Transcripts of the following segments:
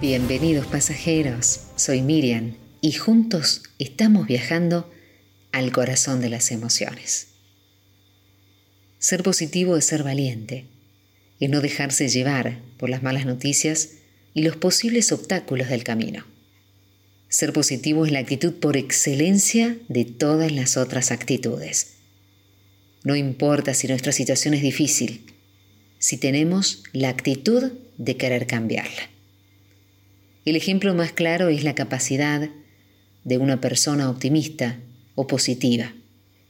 Bienvenidos pasajeros, soy Miriam y juntos estamos viajando al corazón de las emociones. Ser positivo es ser valiente, es no dejarse llevar por las malas noticias y los posibles obstáculos del camino. Ser positivo es la actitud por excelencia de todas las otras actitudes. No importa si nuestra situación es difícil, si tenemos la actitud de querer cambiarla. El ejemplo más claro es la capacidad de una persona optimista o positiva,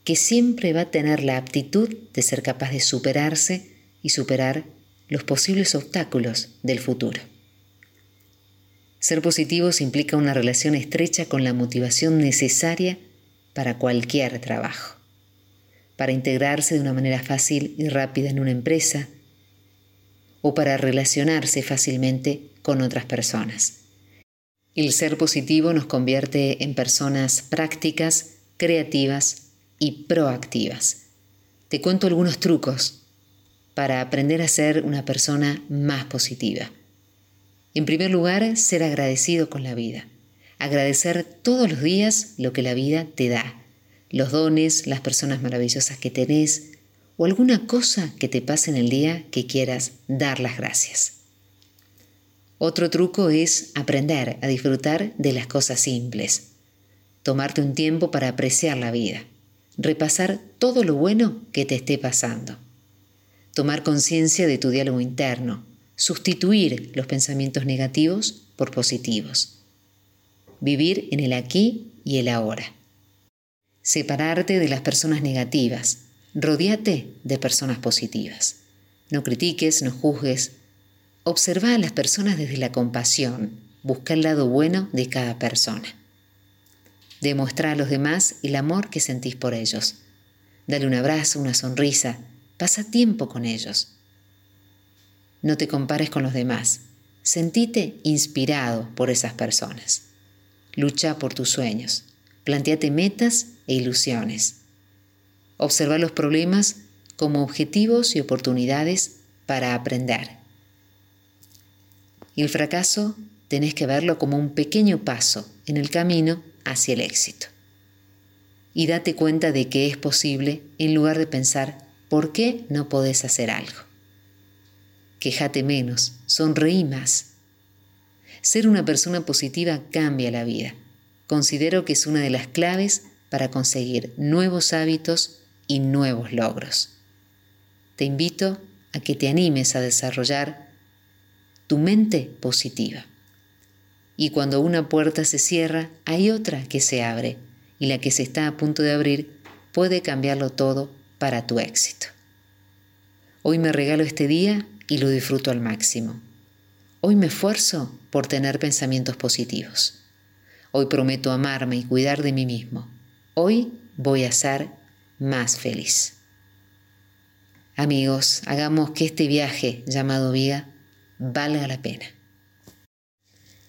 que siempre va a tener la aptitud de ser capaz de superarse y superar los posibles obstáculos del futuro. Ser positivos implica una relación estrecha con la motivación necesaria para cualquier trabajo, para integrarse de una manera fácil y rápida en una empresa o para relacionarse fácilmente con otras personas. El ser positivo nos convierte en personas prácticas, creativas y proactivas. Te cuento algunos trucos para aprender a ser una persona más positiva. En primer lugar, ser agradecido con la vida. Agradecer todos los días lo que la vida te da. Los dones, las personas maravillosas que tenés o alguna cosa que te pase en el día que quieras dar las gracias. Otro truco es aprender a disfrutar de las cosas simples. Tomarte un tiempo para apreciar la vida. Repasar todo lo bueno que te esté pasando. Tomar conciencia de tu diálogo interno. Sustituir los pensamientos negativos por positivos. Vivir en el aquí y el ahora. Separarte de las personas negativas. Rodíate de personas positivas. No critiques, no juzgues, Observa a las personas desde la compasión. Busca el lado bueno de cada persona. Demuestra a los demás el amor que sentís por ellos. Dale un abrazo, una sonrisa. Pasa tiempo con ellos. No te compares con los demás. Sentite inspirado por esas personas. Lucha por tus sueños. Planteate metas e ilusiones. Observa los problemas como objetivos y oportunidades para aprender. El fracaso tenés que verlo como un pequeño paso en el camino hacia el éxito. Y date cuenta de que es posible en lugar de pensar ¿por qué no podés hacer algo? Quejate menos, sonreí más. Ser una persona positiva cambia la vida. Considero que es una de las claves para conseguir nuevos hábitos y nuevos logros. Te invito a que te animes a desarrollar tu mente positiva. Y cuando una puerta se cierra, hay otra que se abre, y la que se está a punto de abrir puede cambiarlo todo para tu éxito. Hoy me regalo este día y lo disfruto al máximo. Hoy me esfuerzo por tener pensamientos positivos. Hoy prometo amarme y cuidar de mí mismo. Hoy voy a ser más feliz. Amigos, hagamos que este viaje llamado vida valga la pena.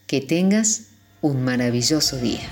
Que tengas un maravilloso día.